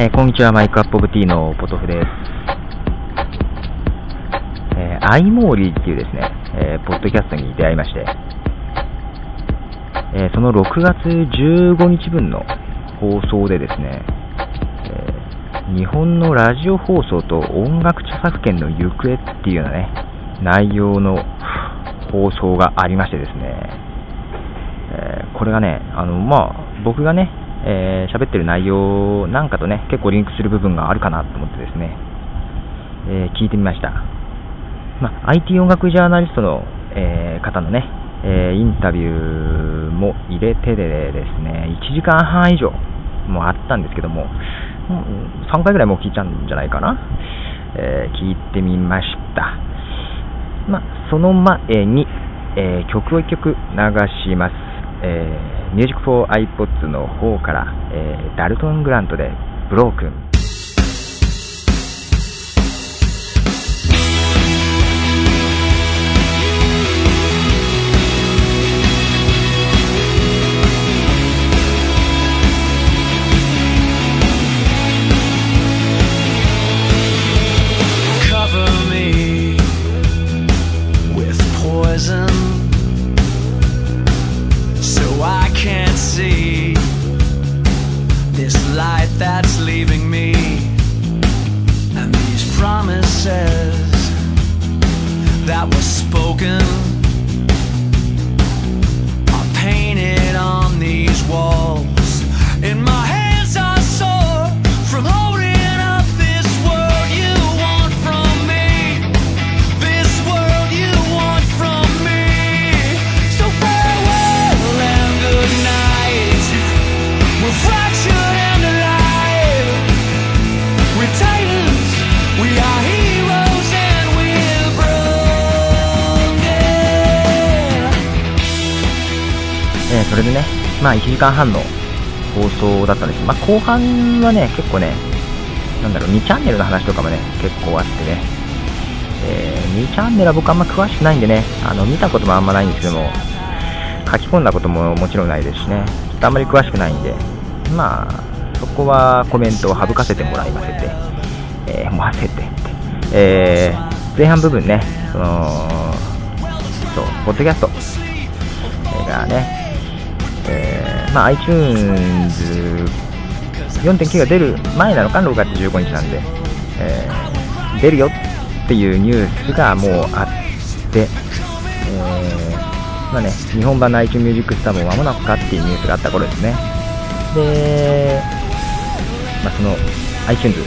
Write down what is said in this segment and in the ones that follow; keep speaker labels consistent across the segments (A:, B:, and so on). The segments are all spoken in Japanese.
A: えーこんにちは、マイクアップオブティーのポトフです。えー、アイモーリーっていうですね、えーポッドキャストに出会いまして、えその6月15日分の放送でですね、え日本のラジオ放送と音楽著作権の行方っていうようなね、内容の放送がありましてですね、えこれがね、あの、まあ、僕がね、えー喋ってる内容なんかとね、結構リンクする部分があるかなと思ってですね、えー聞いてみました。まあ、IT 音楽ジャーナリストの、えー方のね、えインタビューも入れてでですね、1時間半以上もあったんですけども、3回ぐらいもう聞いちゃうんじゃないかな、え聞いてみました。まあ、その前に、え曲を1曲流します。えー Music for iPods の方から、えーダルトン・グラントでブロークン。
B: cover me with poison that's leaving me. And these promises that were spoken are painted on these walls. In my hands
A: まあ1時間半の放送だったんです。けど、まあ後半はね、結構ね、なんだろう、2チャンネルの話とかもね、結構あってね、えー2チャンネルは僕あんま詳しくないんでね、あの、見たこともあんまないんですけども、書き込んだことももちろんないですしね、ちょっとあんまり詳しくないんで、まあ、そこはコメントを省かせてもらいませて、えー、もわせてって、えー前半部分ね、その、そう、ポッドキャスト、がね、えーまあ、iTunes 4.9が出る前なのか、6月15日なんで、えー出るよっていうニュースがもうあって、えまあね、日本版の iTunes Music Store も間もなくかっていうニュースがあった頃ですね。で、まあ、その iTunes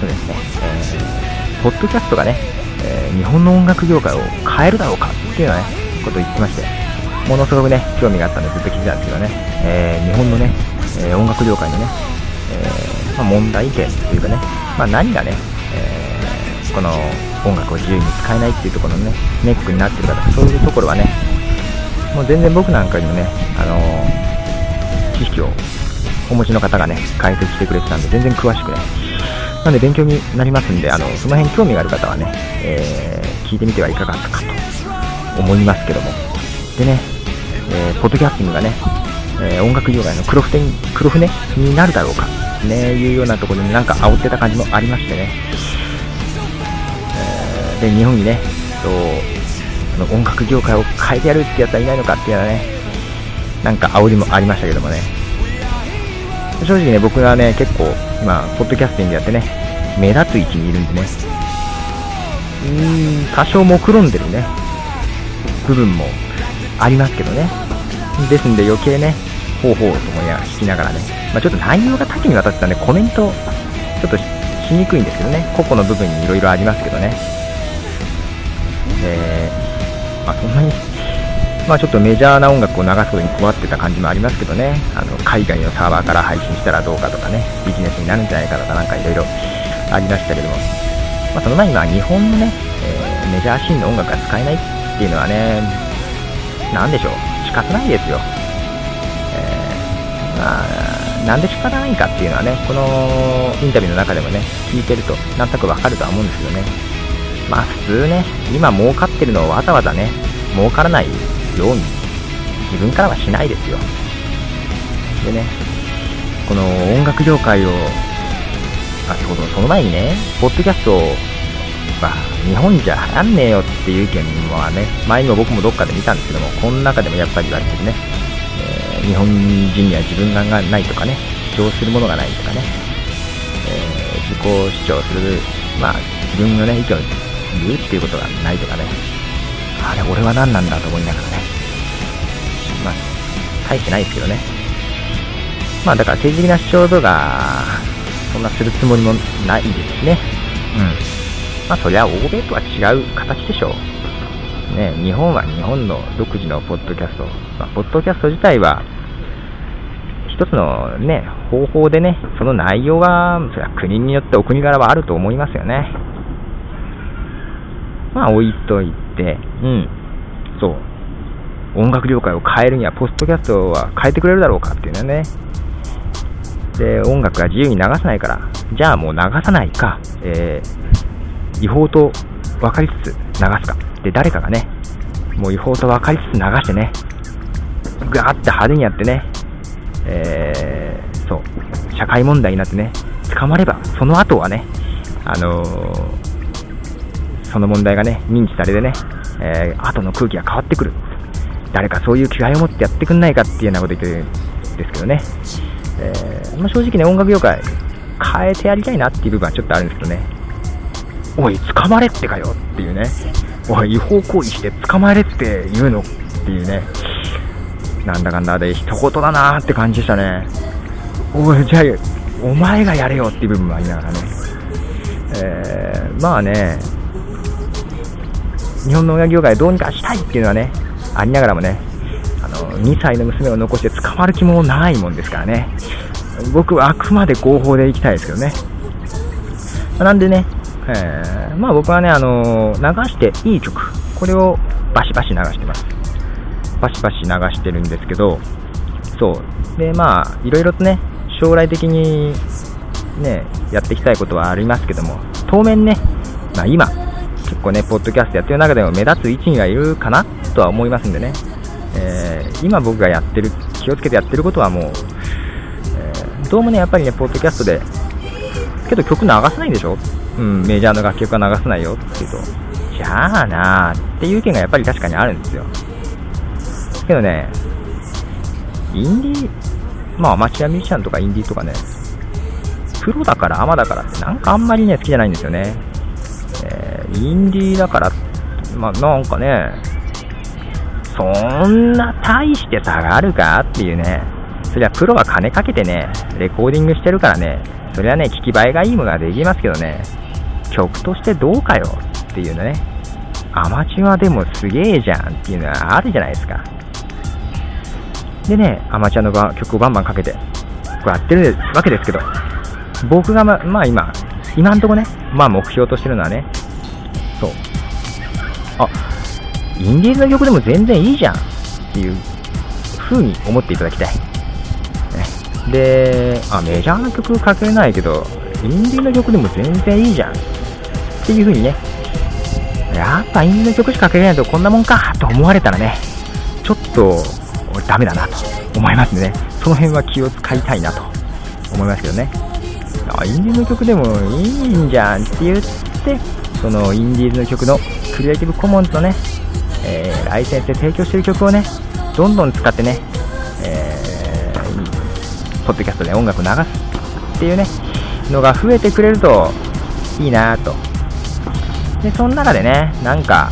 A: とですね、えーポッドキャストがね、えー日本の音楽業界を変えるだろうかっていうようなね、ことを言ってまして、ものすごくね、興味があったんでずっと聞いてたんですけどね、えー日本のね、えー音楽業界のね、えーまあ、問題点というかね、まあ、何がね、えこの音楽を自由に使えないっていうところのね、ネックになってるかとか、そういうところはね、もう全然僕なんかにもね、あの知識をお持ちの方がね、解説してくれてたんで、全然詳しくね、なんで勉強になりますんで、あのその辺興味がある方はね、え聞いてみてはいかがかと思いますけども。でね、えーポッドキャスティングがね、えー音楽業界の黒船黒船になるだろうか、ね、いうようなところになんか煽ってた感じもありましてね。えーで、日本にね、そうその音楽業界を変えてやるってやつはいないのかっていうのはね、なんか煽りもありましたけどもね。正直ね、僕はね、結構、今、ポッドキャスティングやってね、目立つ位置にいるんでね、うーん、多少目論んでるね、部分もありますけどね。ですんで余計ね、ほうほうと思いながら聞きながらね、まあ、ちょっと内容が多岐にわたってたんで、コメント、ちょっとしにくいんですけどね、個々の部分にいろいろありますけどね。えー、まあ、そんなに、まあ、ちょっとメジャーな音楽を流すことに困ってた感じもありますけどね、あの海外のサーバーから配信したらどうかとかね、ビジネスになるんじゃないかとか、なんかいろいろありましたけども、まあ、その前には日本のね、えーメジャーシーンの音楽が使えないっていうのはね、なんでしょう、仕方ないですよ。えーまあ、なんで仕方ないかっていうのはね、このインタビューの中でもね、聞いてると、なんとなくわかるとは思うんですけどね。まあ普通ね、今儲かってるのをわざわざね、儲からないように、自分からはしないですよ。でね、この音楽業界をあ、そうそう、その前にね、ポッドキャストまあ、日本じゃ流行んねえよっていう意見はね、前にも僕もどっかで見たんですけども、この中でもやっぱり言われてるね、えー日本人には自分がないとかね、主張するものがないとかね、えー自己主張する、まあ、自分のね、意見を言うっていうことがないとかね、あれ、俺は何なんだと思いながらね、まあ、大してないですけどね。まあ、だから政治的な主張とか、そんなするつもりもないですね。うん。まあ、そりゃ欧米とは違う形でしょう。ね、日本は日本の独自のポッドキャスト。まあ、ポッドキャスト自体は、一つのね、方法でね、その内容は、それは国によってお国柄はあると思いますよね。まあ、置いといて、うん、そう。音楽業界を変えるには、ポッドキャストは変えてくれるだろうかっていうのね。で、音楽が自由に流さないから、じゃあもう流さないか、えー、違法と分かりつつ流すか。で、誰かがね、もう違法と分かりつつ流してね、ガーって派手にやってね、えー、そう、社会問題になってね、捕まれば、その後はね、あのーその問題がね、認知されてね、えー、後の空気が変わってくる。誰かそういう気概を持ってやってくんないかっていうようなこと言ってるんですけどね。えーまあ、正直ね、音楽業界変えてやりたいなっていう部分はちょっとあるんですけどね。おい、捕まれってかよっていうね。おい、違法行為して捕まれって言うのっていうね。なんだかんだで一言だなーって感じでしたね。おい、じゃあ、お前がやれよっていう部分もありながらね。えー、まあね、日本の音楽業界どうにかしたいっていうのはね、ありながらもね、あの、2歳の娘を残して捕まる気もないもんですからね。僕はあくまで合法で行きたいですけどね。なんでね、えーまあ僕はね、あの流していい曲、これをバシバシ流してます。バシバシ流してるんですけど、そう。で、まあ、いろいろとね、将来的にね、やっていきたいことはありますけども、当面ね、まあ今、結構ね、ポッドキャストやってる中でも目立つ位置にはいるかなとは思いますんでね、えー今僕がやってる、気をつけてやってることはもう、えーどうもね、やっぱりね、ポッドキャストで、けど曲流さないでしょ？うん、メジャーの楽曲は流さないよって言うと、じゃあなーっていう意見がやっぱり確かにあるんですよ。けどね、インディー、まあアマチュアミュージシャンとかインディーとかね、プロだからアマだからってなんかあんまりね、好きじゃないんですよね。えーインディーだから、まあなんかね、そんな大して差があるかっていうね、そりゃプロは金かけてね、レコーディングしてるからね、それはね、聞き映えがいいものができますけどね、曲としてどうかよっていうのね、アマチュアでもすげえじゃんっていうのはあるじゃないですか。でね、アマチュアの曲をバンバンかけて、こうやってるわけですけど、僕がま、まあ今、今んとこね、まあ目標としてるのはね、そう。あ、インディーズの曲でも全然いいじゃんっていう風に思っていただきたい。で、あ、メジャーな曲かけないけど、インディーの曲でも全然いいじゃんっていう風にね、やっぱインディーの曲しかかけないとこんなもんかと思われたらね、ちょっとダメだなと思いますんでね、その辺は気を使いたいなと思いますけどね。あ、インディーズの曲でもいいんじゃんって言って、そのインディーズの曲のクリエイティブコモンズのね、えーライセンスで提供してる曲をね、どんどん使ってね、えーポッドキャストで音楽流すっていうね、のが増えてくれるといいなと。で、その中でね、なんか、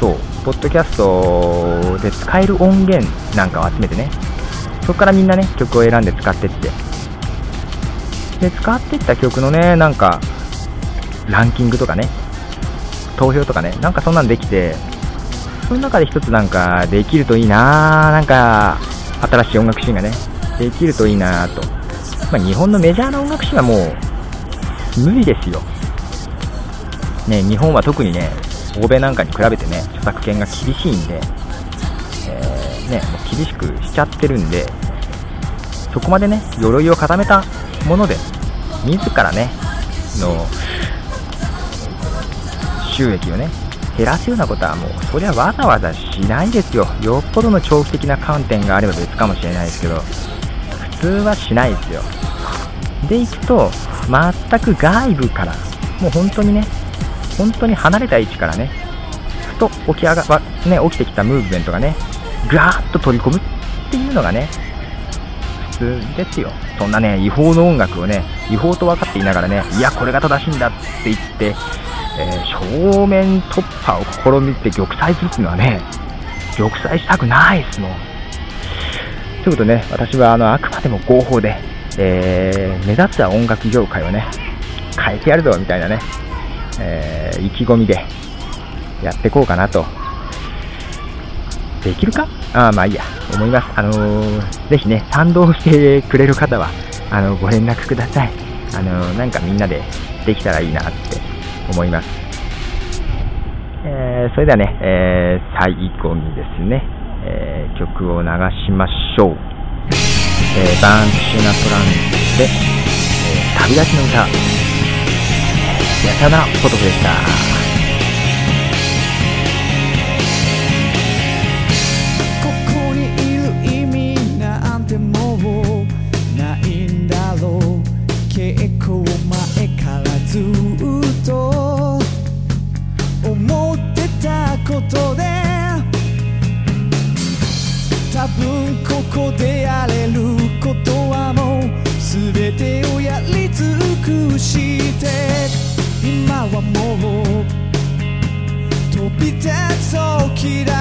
A: そう、ポッドキャストで使える音源なんかを集めてね、そこからみんなね、曲を選んで使ってって。で、使ってった曲のね、なんか、ランキングとかね、投票とかね、なんかそんなんできて、その中で一つなんかできるといいなーなんか、新しい音楽シーンがね、できるといいなーと。まあ、日本のメジャーな音楽シーンはもう、無理ですよ。ね、日本は特にね、欧米なんかに比べてね、著作権が厳しいんで、えーね、もう厳しくしちゃってるんで、そこまでね、鎧を固めたもので、自らね、の、収益をね、減らすようなことはもう、そりゃわざわざしないですよ。よっぽどの長期的な観点があれば別かもしれないですけど、普通はしないですよ。で行くと全く外部からもう本当にね本当に離れた位置からねふと起き上が、ね、起きてきたムーブメントがねガーッと取り込むっていうのがね普通ですよ。そんなね違法の音楽をね違法と分かっていながらねいやこれが正しいんだって言って、えー正面突破を試みて玉砕するっていうのはね玉砕したくないですもん。ということでね、私はあのあくまでも合法で、えー目立った音楽業界をね、変えてやるぞみたいなね、えー意気込みでやっていこうかなと。できるか？ああ、まあいいや、思います。あのーぜひね、賛同してくれる方は、あの、ご連絡ください。あのーなんかみんなでできたらいいなって思います。えーそれではね、えー最後にですね、えー曲を流しましょう。えーバーン・シュナトランで、えー旅立ちの歌。さよならポトフでした。
C: 飛び立つ時だろ